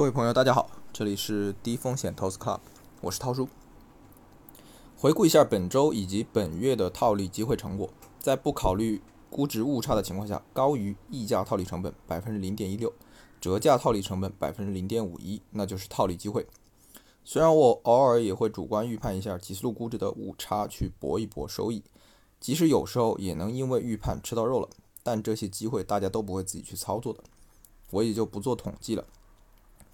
各位朋友，大家好，这里是低风险投资 Club，我是涛叔。回顾一下本周以及本月的套利机会成果，在不考虑估值误差的情况下，高于溢价套利成本百分之零点一六，折价套利成本百分之零点五一，那就是套利机会。虽然我偶尔也会主观预判一下几思路估值的误差去搏一搏收益，即使有时候也能因为预判吃到肉了，但这些机会大家都不会自己去操作的，我也就不做统计了。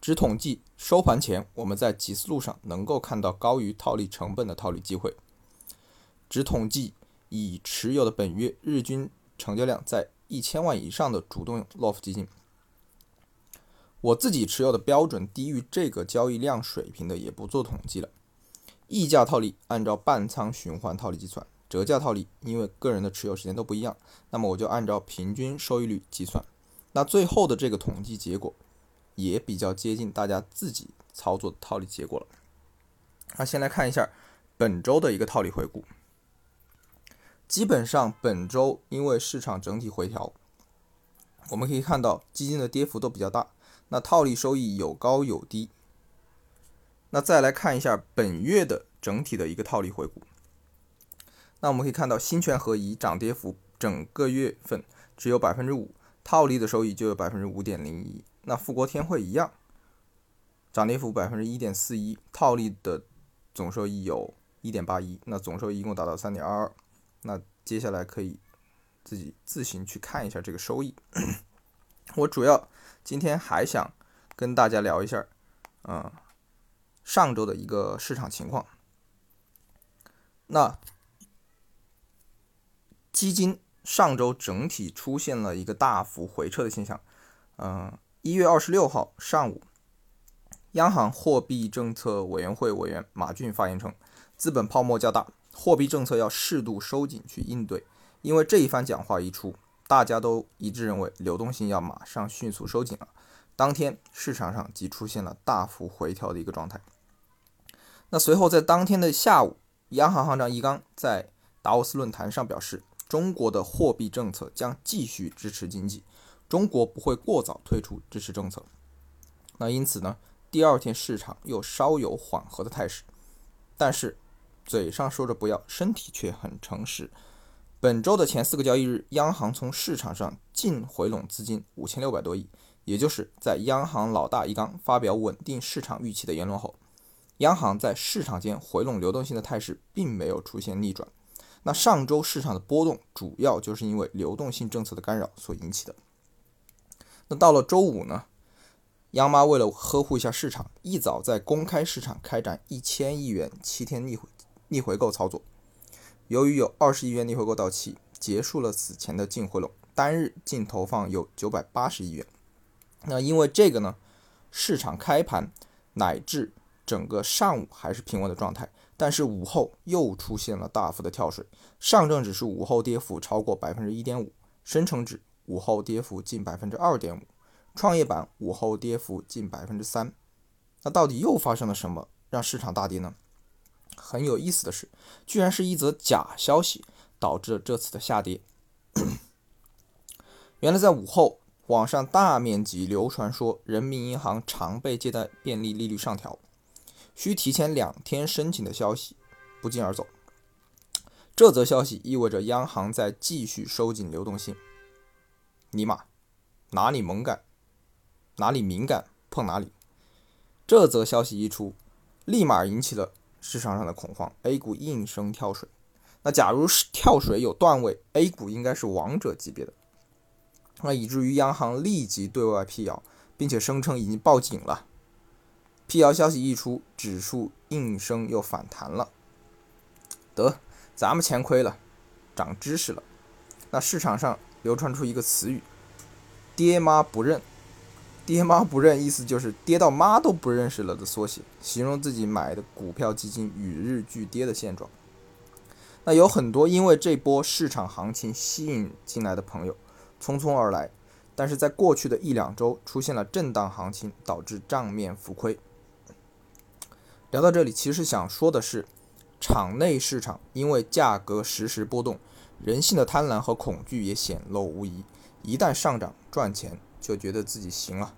只统计收盘前我们在几思路上能够看到高于套利成本的套利机会。只统计已持有的本月日均成交量在一千万以上的主动 LOF 基金。我自己持有的标准低于这个交易量水平的也不做统计了。溢价套利按照半仓循环套利计算，折价套利因为个人的持有时间都不一样，那么我就按照平均收益率计算。那最后的这个统计结果。也比较接近大家自己操作的套利结果了。那先来看一下本周的一个套利回顾。基本上本周因为市场整体回调，我们可以看到基金的跌幅都比较大，那套利收益有高有低。那再来看一下本月的整体的一个套利回顾。那我们可以看到新权合一涨跌幅整个月份只有百分之五，套利的收益就有百分之五点零一。那富国天惠一样，涨跌幅百分之一点四一，套利的总收益有一点八一，那总收益一共达到三点二二。那接下来可以自己自行去看一下这个收益。我主要今天还想跟大家聊一下，嗯，上周的一个市场情况。那基金上周整体出现了一个大幅回撤的现象，嗯。一月二十六号上午，央行货币政策委员会委员马骏发言称，资本泡沫较大，货币政策要适度收紧去应对。因为这一番讲话一出，大家都一致认为流动性要马上迅速收紧了。当天市场上即出现了大幅回调的一个状态。那随后在当天的下午，央行行长易纲在达沃斯论坛上表示，中国的货币政策将继续支持经济。中国不会过早退出支持政策，那因此呢，第二天市场又稍有缓和的态势，但是嘴上说着不要，身体却很诚实。本周的前四个交易日，央行从市场上净回笼资金五千六百多亿，也就是在央行老大易纲发表稳定市场预期的言论后，央行在市场间回笼流动性的态势并没有出现逆转。那上周市场的波动主要就是因为流动性政策的干扰所引起的。那到了周五呢，央妈为了呵护一下市场，一早在公开市场开展一千亿元七天逆回逆回购操作。由于有二十亿元逆回购到期，结束了此前的净回笼，单日净投放有九百八十亿元。那因为这个呢，市场开盘乃至整个上午还是平稳的状态，但是午后又出现了大幅的跳水，上证指数午后跌幅超过百分之一点五，深成指。午后跌幅近百分之二点五，创业板午后跌幅近百分之三。那到底又发生了什么让市场大跌呢？很有意思的是，居然是一则假消息导致了这次的下跌。原来在午后，网上大面积流传说人民银行常备借贷便利利率上调，需提前两天申请的消息不胫而走。这则消息意味着央行在继续收紧流动性。尼玛，哪里猛感，哪里敏感碰哪里。这则消息一出，立马引起了市场上的恐慌，A 股应声跳水。那假如是跳水有段位，A 股应该是王者级别的。那以至于央行立即对外辟谣，并且声称已经报警了。辟谣消息一出，指数应声又反弹了。得，咱们钱亏了，长知识了。那市场上。流传出一个词语“爹妈不认”，“爹妈不认”意思就是爹到妈都不认识了的缩写，形容自己买的股票基金与日俱跌的现状。那有很多因为这波市场行情吸引进来的朋友匆匆而来，但是在过去的一两周出现了震荡行情，导致账面浮亏。聊到这里，其实想说的是，场内市场因为价格实时波动。人性的贪婪和恐惧也显露无遗，一旦上涨赚钱，就觉得自己行了，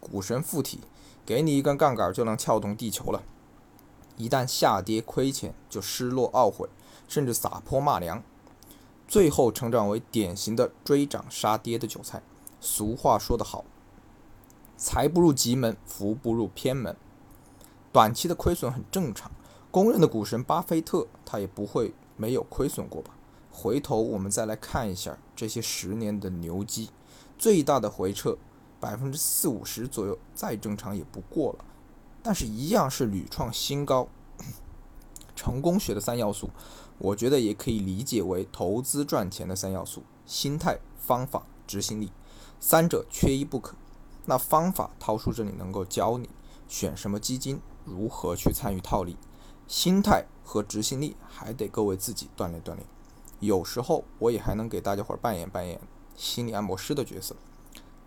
股神附体，给你一根杠杆就能撬动地球了。一旦下跌亏钱，就失落懊悔，甚至撒泼骂娘，最后成长为典型的追涨杀跌的韭菜。俗话说得好，财不入急门，福不入偏门。短期的亏损很正常，公认的股神巴菲特他也不会没有亏损过吧？回头我们再来看一下这些十年的牛基，最大的回撤百分之四五十左右，再正常也不过了。但是，一样是屡创新高。成功学的三要素，我觉得也可以理解为投资赚钱的三要素：心态、方法、执行力，三者缺一不可。那方法，涛叔这里能够教你选什么基金，如何去参与套利；心态和执行力，还得各位自己锻炼锻炼。有时候，我也还能给大家伙儿扮演扮演心理按摩师的角色。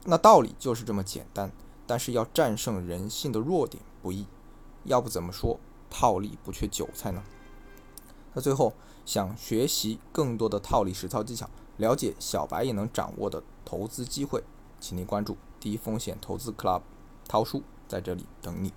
那道理就是这么简单。但是要战胜人性的弱点不易，要不怎么说套利不缺韭菜呢？那最后想学习更多的套利实操技巧，了解小白也能掌握的投资机会，请您关注低风险投资 Club，涛叔在这里等你。